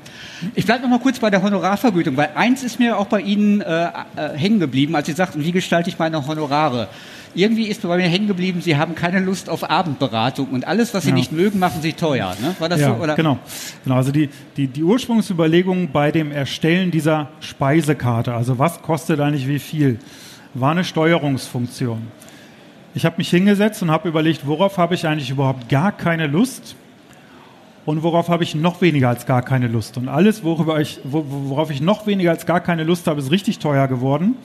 Ich bleibe noch mal kurz bei der Honorarvergütung, weil eins ist mir auch bei Ihnen äh, äh, hängen geblieben, als Sie sagten, wie gestalte ich meine Honorare? Irgendwie ist bei mir hängen geblieben, Sie haben keine Lust auf Abendberatung und alles, was Sie Ja. nicht mögen, machen Sie teuer. Ne? War das ja, so? Oder? genau. genau. Also die, die, die Ursprungsüberlegung bei dem Erstellen dieser Speisekarte, also was kostet eigentlich wie viel, war eine Steuerungsfunktion. Ich habe mich hingesetzt und habe überlegt, worauf habe ich eigentlich überhaupt gar keine Lust und worauf habe ich noch weniger als gar keine Lust. Und alles, ich, wo- worauf ich noch weniger als gar keine Lust habe, ist richtig teuer geworden.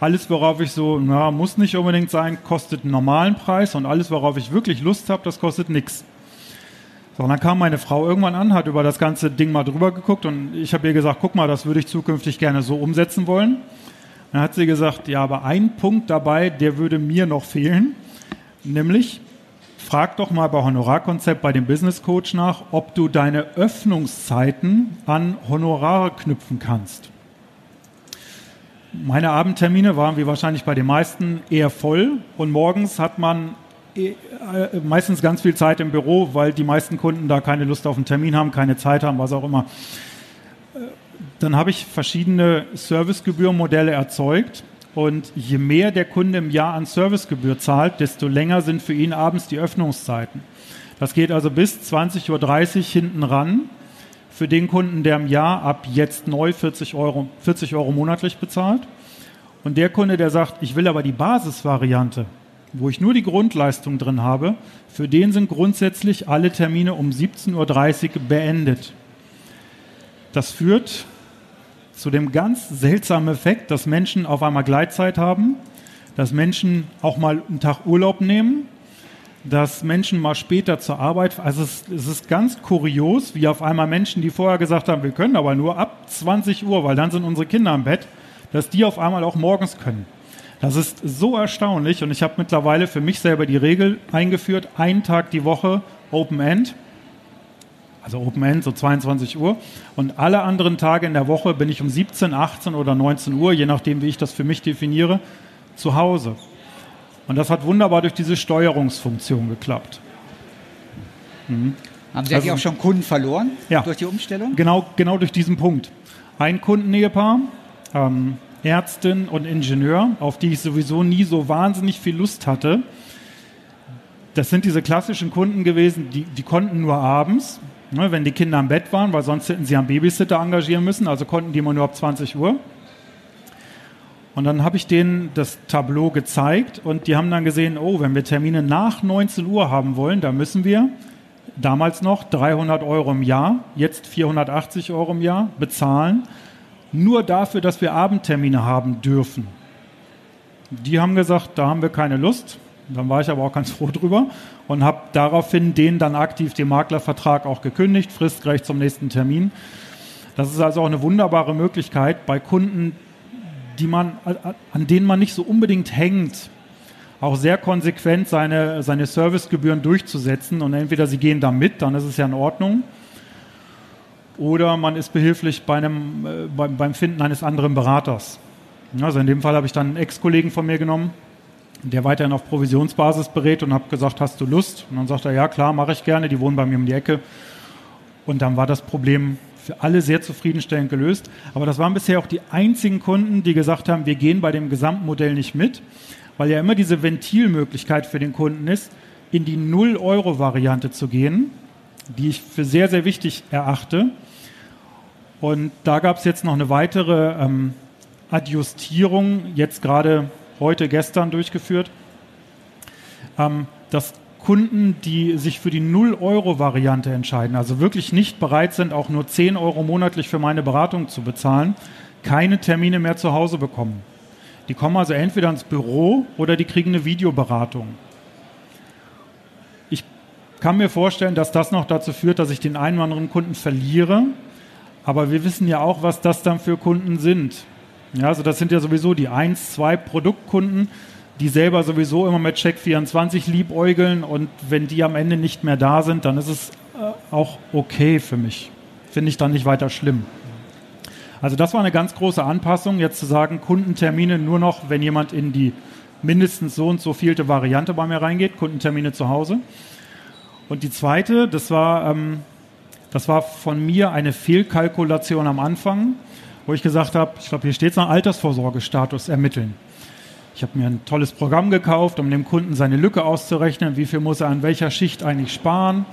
Alles, worauf ich so, na, muss nicht unbedingt sein, kostet einen normalen Preis und alles, worauf ich wirklich Lust habe, das kostet nichts. So, und dann kam meine Frau irgendwann an, hat über das ganze Ding mal drüber geguckt und ich habe ihr gesagt, guck mal, das würde ich zukünftig gerne so umsetzen wollen. Dann hat sie gesagt, ja, aber ein Punkt dabei, der würde mir noch fehlen, nämlich frag doch mal bei Honorarkonzept bei dem Business Coach nach, ob du deine Öffnungszeiten an Honorare knüpfen kannst. Meine Abendtermine waren wie wahrscheinlich bei den meisten eher voll und morgens hat man eh, äh, meistens ganz viel Zeit im Büro, weil die meisten Kunden da keine Lust auf einen Termin haben, keine Zeit haben, was auch immer. Dann habe ich verschiedene Servicegebührenmodelle erzeugt, Und je mehr der Kunde im Jahr an Servicegebühr zahlt, desto länger sind für ihn abends die Öffnungszeiten. Das geht also bis 20.30 Uhr hinten ran. Für den Kunden, der im Jahr ab jetzt neu 40 Euro, 40 Euro monatlich bezahlt. Und der Kunde, der sagt, ich will aber die Basisvariante, wo ich nur die Grundleistung drin habe, für den sind grundsätzlich alle Termine um 17.30 Uhr beendet. Das führt zu dem ganz seltsamen Effekt, dass Menschen auf einmal Gleitzeit haben, dass Menschen auch mal einen Tag Urlaub nehmen, dass Menschen mal später zur Arbeit, also es, es, ist ganz kurios, wie auf einmal Menschen, die vorher gesagt haben, wir können aber nur ab 20 Uhr, weil dann sind unsere Kinder im Bett, dass die auf einmal auch morgens können. Das ist so erstaunlich und ich habe mittlerweile für mich selber die Regel eingeführt, einen Tag die Woche Open End also Open End, so 22 Uhr. Und alle anderen Tage in der Woche bin ich um 17, 18 oder 19 Uhr, je nachdem, wie ich das für mich definiere, zu Hause. Und das hat wunderbar durch diese Steuerungsfunktion geklappt. Mhm. Haben Sie also, auch schon Kunden verloren ja, durch die Umstellung? Genau, genau durch diesen Punkt. Ein Kundenehepaar, ähm, Ärztin und Ingenieur, auf die ich sowieso nie so wahnsinnig viel Lust hatte. Das sind diese klassischen Kunden gewesen, die, die konnten nur abends, Ne, wenn die Kinder im Bett waren, weil sonst hätten sie einen Babysitter engagieren müssen, also konnten die immer nur ab 20 Uhr. Und dann habe ich denen das Tableau gezeigt und die haben dann gesehen, oh, wenn wir Termine nach 19 Uhr haben wollen, dann müssen wir damals noch 300 Euro im Jahr, jetzt 480 Euro im Jahr bezahlen, nur dafür, dass wir Abendtermine haben dürfen. Die haben gesagt, da haben wir keine Lust. Dann war ich aber auch ganz froh drüber und habe daraufhin den dann aktiv den Maklervertrag auch gekündigt, fristgerecht zum nächsten Termin. Das ist also auch eine wunderbare Möglichkeit bei Kunden, die man, an denen man nicht so unbedingt hängt, auch sehr konsequent seine, seine Servicegebühren durchzusetzen. Und entweder sie gehen da mit, dann ist es ja in Ordnung. Oder man ist behilflich bei einem, äh, beim, beim Finden eines anderen Beraters. Also in dem Fall habe ich dann einen Ex-Kollegen von mir genommen, der weiterhin auf Provisionsbasis berät und habe gesagt, hast du Lust? Und dann sagt er, ja klar, mache ich gerne, die wohnen bei mir um die Ecke. Und dann war das Problem für alle sehr zufriedenstellend gelöst. Aber das waren bisher auch die einzigen Kunden, die gesagt haben, wir gehen bei dem Gesamtmodell nicht mit, weil ja immer diese Ventilmöglichkeit für den Kunden ist, in die Null-Euro-Variante zu gehen, die ich für sehr, sehr wichtig erachte. Und da gab es jetzt noch eine weitere ähm, Adjustierung, jetzt gerade heute, gestern durchgeführt, ähm, dass Kunden, die sich für die 0-Euro-Variante entscheiden, also wirklich nicht bereit sind, auch nur 10 Euro monatlich für meine Beratung zu bezahlen, keine Termine mehr zu Hause bekommen. Die kommen also entweder ins Büro oder die kriegen eine Videoberatung. Ich kann mir vorstellen, dass das noch dazu führt, dass ich den einen oder anderen Kunden verliere. Aber wir wissen ja auch, was das dann für Kunden sind. Ja, also das sind ja sowieso die 1, 2 Produktkunden, die selber sowieso immer mit Check24 liebäugeln und wenn die am Ende nicht mehr da sind, dann ist es äh, auch okay für mich. Finde ich dann nicht weiter schlimm. Also das war eine ganz große Anpassung, jetzt zu sagen, Kundentermine nur noch, wenn jemand in die mindestens so und so vielte Variante bei mir reingeht, Kundentermine zu Hause. Und die zweite, das war, ähm, das war von mir eine Fehlkalkulation am Anfang wo ich gesagt habe, ich glaube, hier steht es noch Altersvorsorgestatus ermitteln. Ich habe mir ein tolles Programm gekauft, um dem Kunden seine Lücke auszurechnen, wie viel muss er an welcher Schicht eigentlich sparen.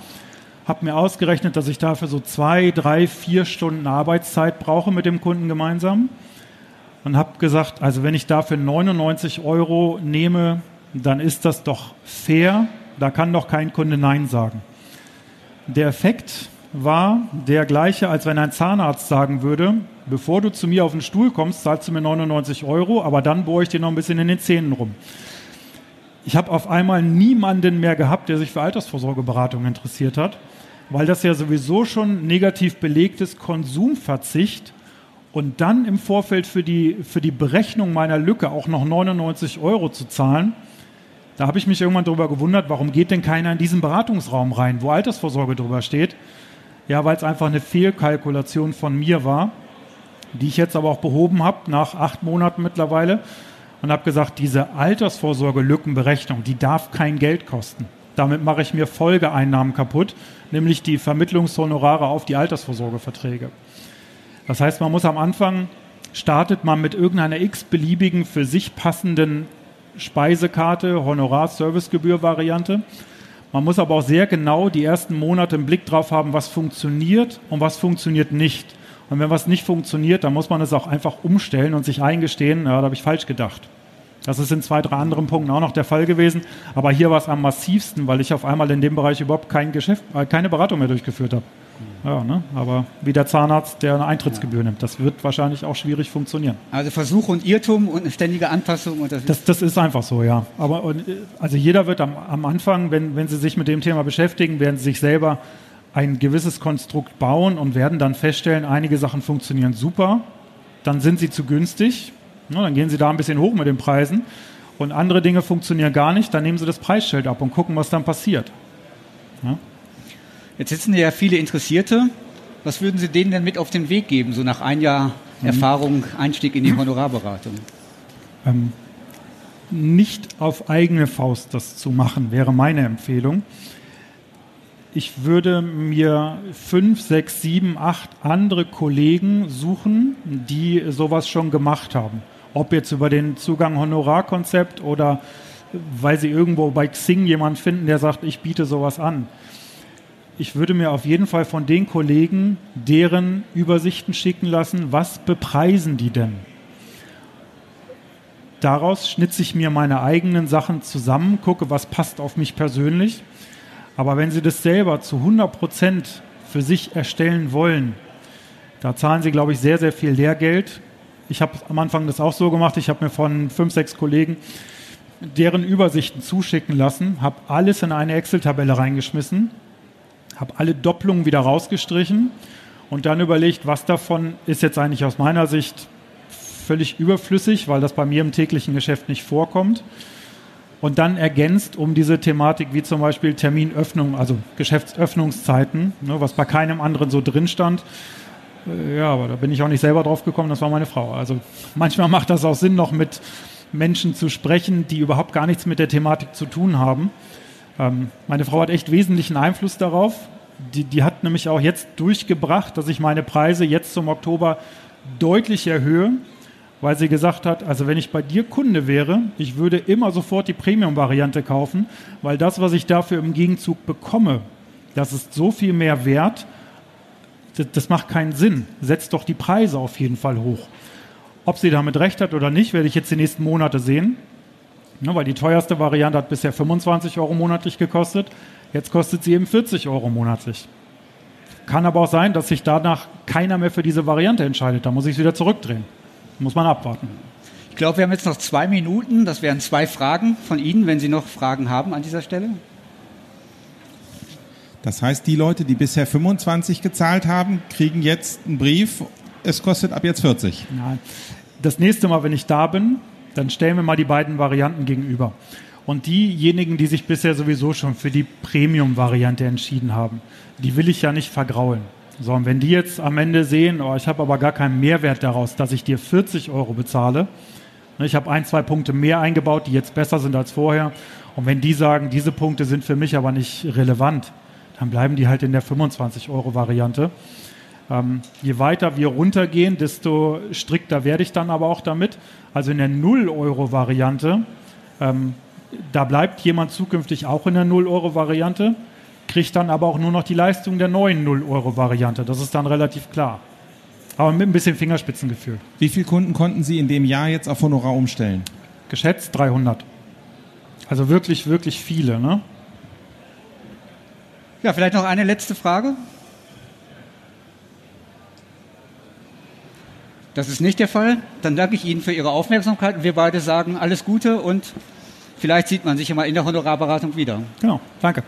Habe mir ausgerechnet, dass ich dafür so zwei, drei, vier Stunden Arbeitszeit brauche mit dem Kunden gemeinsam. Und habe gesagt, also wenn ich dafür 99 Euro nehme, dann ist das doch fair. Da kann doch kein Kunde Nein sagen. Der Effekt war der gleiche, als wenn ein Zahnarzt sagen würde, bevor du zu mir auf den Stuhl kommst, zahlst du mir 99 Euro, aber dann bohre ich dir noch ein bisschen in den Zähnen rum. Ich habe auf einmal niemanden mehr gehabt, der sich für Altersvorsorgeberatung interessiert hat, weil das ja sowieso schon negativ belegt ist, Konsumverzicht und dann im Vorfeld für die, für die Berechnung meiner Lücke auch noch 99 Euro zu zahlen. Da habe ich mich irgendwann darüber gewundert, warum geht denn keiner in diesen Beratungsraum rein, wo Altersvorsorge drüber steht. Ja, weil es einfach eine Fehlkalkulation von mir war die ich jetzt aber auch behoben habe nach acht Monaten mittlerweile und habe gesagt, diese Altersvorsorge-Lückenberechnung, die darf kein Geld kosten. Damit mache ich mir Folgeeinnahmen kaputt, nämlich die Vermittlungshonorare auf die Altersvorsorgeverträge. Das heißt, man muss am Anfang startet man mit irgendeiner x-beliebigen für sich passenden Speisekarte, Honorar-Servicegebühr-Variante. Man muss aber auch sehr genau die ersten Monate im Blick drauf haben, was funktioniert und was funktioniert nicht. Und wenn was nicht funktioniert, dann muss man es auch einfach umstellen und sich eingestehen, ja, da habe ich falsch gedacht. Das ist in zwei, drei anderen Punkten auch noch der Fall gewesen. Aber hier war es am massivsten, weil ich auf einmal in dem Bereich überhaupt kein Geschäft, äh, keine Beratung mehr durchgeführt habe. Ja, ne? Aber wie der Zahnarzt, der eine Eintrittsgebühr ja. nimmt, das wird wahrscheinlich auch schwierig funktionieren. Also Versuch und Irrtum und eine ständige Anpassung. Und das, das, das ist einfach so, ja. Aber also jeder wird am, am Anfang, wenn, wenn Sie sich mit dem Thema beschäftigen, werden Sie sich selber ein gewisses Konstrukt bauen und werden dann feststellen, einige Sachen funktionieren super, dann sind sie zu günstig, ne, dann gehen sie da ein bisschen hoch mit den Preisen und andere Dinge funktionieren gar nicht, dann nehmen sie das Preisschild ab und gucken, was dann passiert. Ja. Jetzt sitzen ja viele Interessierte. Was würden Sie denen denn mit auf den Weg geben, so nach ein Jahr mhm. Erfahrung, Einstieg in die Honorarberatung? Ähm, nicht auf eigene Faust das zu machen, wäre meine Empfehlung. Ich würde mir fünf, sechs, sieben, acht andere Kollegen suchen, die sowas schon gemacht haben. Ob jetzt über den Zugang Honorarkonzept oder weil sie irgendwo bei Xing jemanden finden, der sagt, ich biete sowas an ich würde mir auf jeden Fall von den Kollegen deren Übersichten schicken lassen, was bepreisen die denn? Daraus schnitze ich mir meine eigenen Sachen zusammen, gucke, was passt auf mich persönlich. Aber wenn Sie das selber zu 100 Prozent für sich erstellen wollen, da zahlen Sie, glaube ich, sehr, sehr viel Lehrgeld. Ich habe am Anfang das auch so gemacht. Ich habe mir von fünf, sechs Kollegen deren Übersichten zuschicken lassen, habe alles in eine Excel-Tabelle reingeschmissen habe alle Doppelungen wieder rausgestrichen und dann überlegt, was davon ist jetzt eigentlich aus meiner Sicht völlig überflüssig, weil das bei mir im täglichen Geschäft nicht vorkommt. Und dann ergänzt um diese Thematik wie zum Beispiel Terminöffnung, also Geschäftsöffnungszeiten, ne, was bei keinem anderen so drin stand. Äh, ja, aber da bin ich auch nicht selber drauf gekommen, das war meine Frau. Also manchmal macht das auch Sinn, noch mit Menschen zu sprechen, die überhaupt gar nichts mit der Thematik zu tun haben. Ähm, meine Frau hat echt wesentlichen Einfluss darauf. Die, die hat nämlich auch jetzt durchgebracht, dass ich meine Preise jetzt zum Oktober deutlich erhöhe, weil sie gesagt hat, also wenn ich bei dir Kunde wäre, ich würde immer sofort die Premium-Variante kaufen, weil das, was ich dafür im Gegenzug bekomme, das ist so viel mehr wert, das, das macht keinen Sinn. Setzt doch die Preise auf jeden Fall hoch. Ob sie damit recht hat oder nicht, werde ich jetzt die nächsten Monate sehen. Ne, weil die teuerste Variante hat bisher 25 Euro monatlich gekostet. Jetzt kostet sie eben 40 Euro monatlich. Kann aber auch sein, dass sich danach keiner mehr für diese Variante entscheidet. Da muss ich es wieder zurückdrehen. Muss man abwarten. Ich glaube, wir haben jetzt noch zwei Minuten. Das wären zwei Fragen von Ihnen, wenn Sie noch Fragen haben an dieser Stelle. Das heißt, die Leute, die bisher 25 gezahlt haben, kriegen jetzt einen Brief. Es kostet ab jetzt 40. Nein. Das nächste Mal, wenn ich da bin, dann stellen wir mal die beiden Varianten gegenüber. Und diejenigen, die sich bisher sowieso schon für die Premium-Variante entschieden haben, die will ich ja nicht vergraulen. So, und wenn die jetzt am Ende sehen, oh, ich habe aber gar keinen Mehrwert daraus, dass ich dir 40 Euro bezahle, ne, ich habe ein, zwei Punkte mehr eingebaut, die jetzt besser sind als vorher, und wenn die sagen, diese Punkte sind für mich aber nicht relevant, dann bleiben die halt in der 25 Euro Variante. Ähm, je weiter wir runtergehen, desto strikter werde ich dann aber auch damit. Also in der 0-Euro-Variante, ähm, da bleibt jemand zukünftig auch in der 0-Euro-Variante, kriegt dann aber auch nur noch die Leistung der neuen 0-Euro-Variante. Das ist dann relativ klar. Aber mit ein bisschen Fingerspitzengefühl. Wie viele Kunden konnten Sie in dem Jahr jetzt auf Honorar umstellen? Geschätzt 300. Also wirklich, wirklich viele. Ne? Ja, vielleicht noch eine letzte Frage. Das ist nicht der Fall. Dann danke ich Ihnen für Ihre Aufmerksamkeit. Wir beide sagen alles Gute und vielleicht sieht man sich ja mal in der Honorarberatung wieder. Genau, danke.